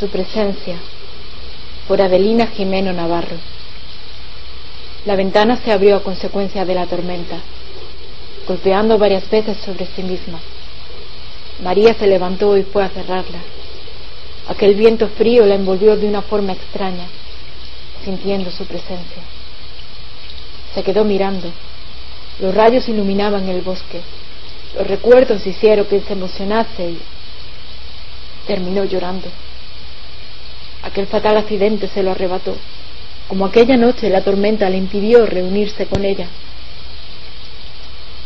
Su presencia, por Adelina Jimeno Navarro. La ventana se abrió a consecuencia de la tormenta, golpeando varias veces sobre sí misma. María se levantó y fue a cerrarla. Aquel viento frío la envolvió de una forma extraña, sintiendo su presencia. Se quedó mirando. Los rayos iluminaban el bosque. Los recuerdos hicieron que se emocionase y terminó llorando. Aquel fatal accidente se lo arrebató. Como aquella noche la tormenta le impidió reunirse con ella.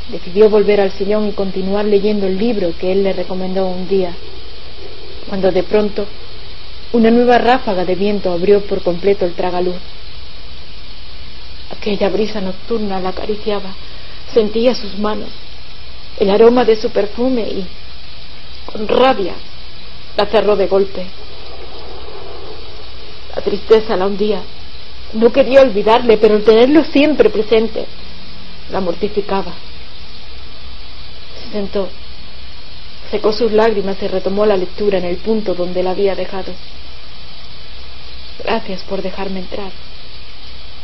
Decidió volver al sillón y continuar leyendo el libro que él le recomendó un día, cuando de pronto una nueva ráfaga de viento abrió por completo el tragaluz. Aquella brisa nocturna la acariciaba, sentía sus manos, el aroma de su perfume y, con rabia, la cerró de golpe. Tristeza la hundía. No quería olvidarle, pero el tenerlo siempre presente la mortificaba. Se sentó, secó sus lágrimas y retomó la lectura en el punto donde la había dejado. Gracias por dejarme entrar,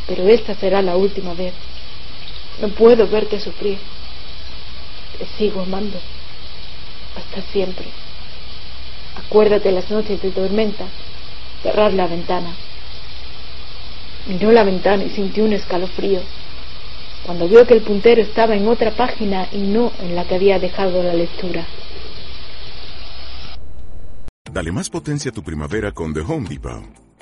pero esta será la última vez. No puedo verte sufrir. Te sigo amando. Hasta siempre. Acuérdate las noches de tormenta cerrar la ventana. Miró la ventana y sintió un escalofrío cuando vio que el puntero estaba en otra página y no en la que había dejado la lectura. Dale más potencia a tu primavera con The Home Depot.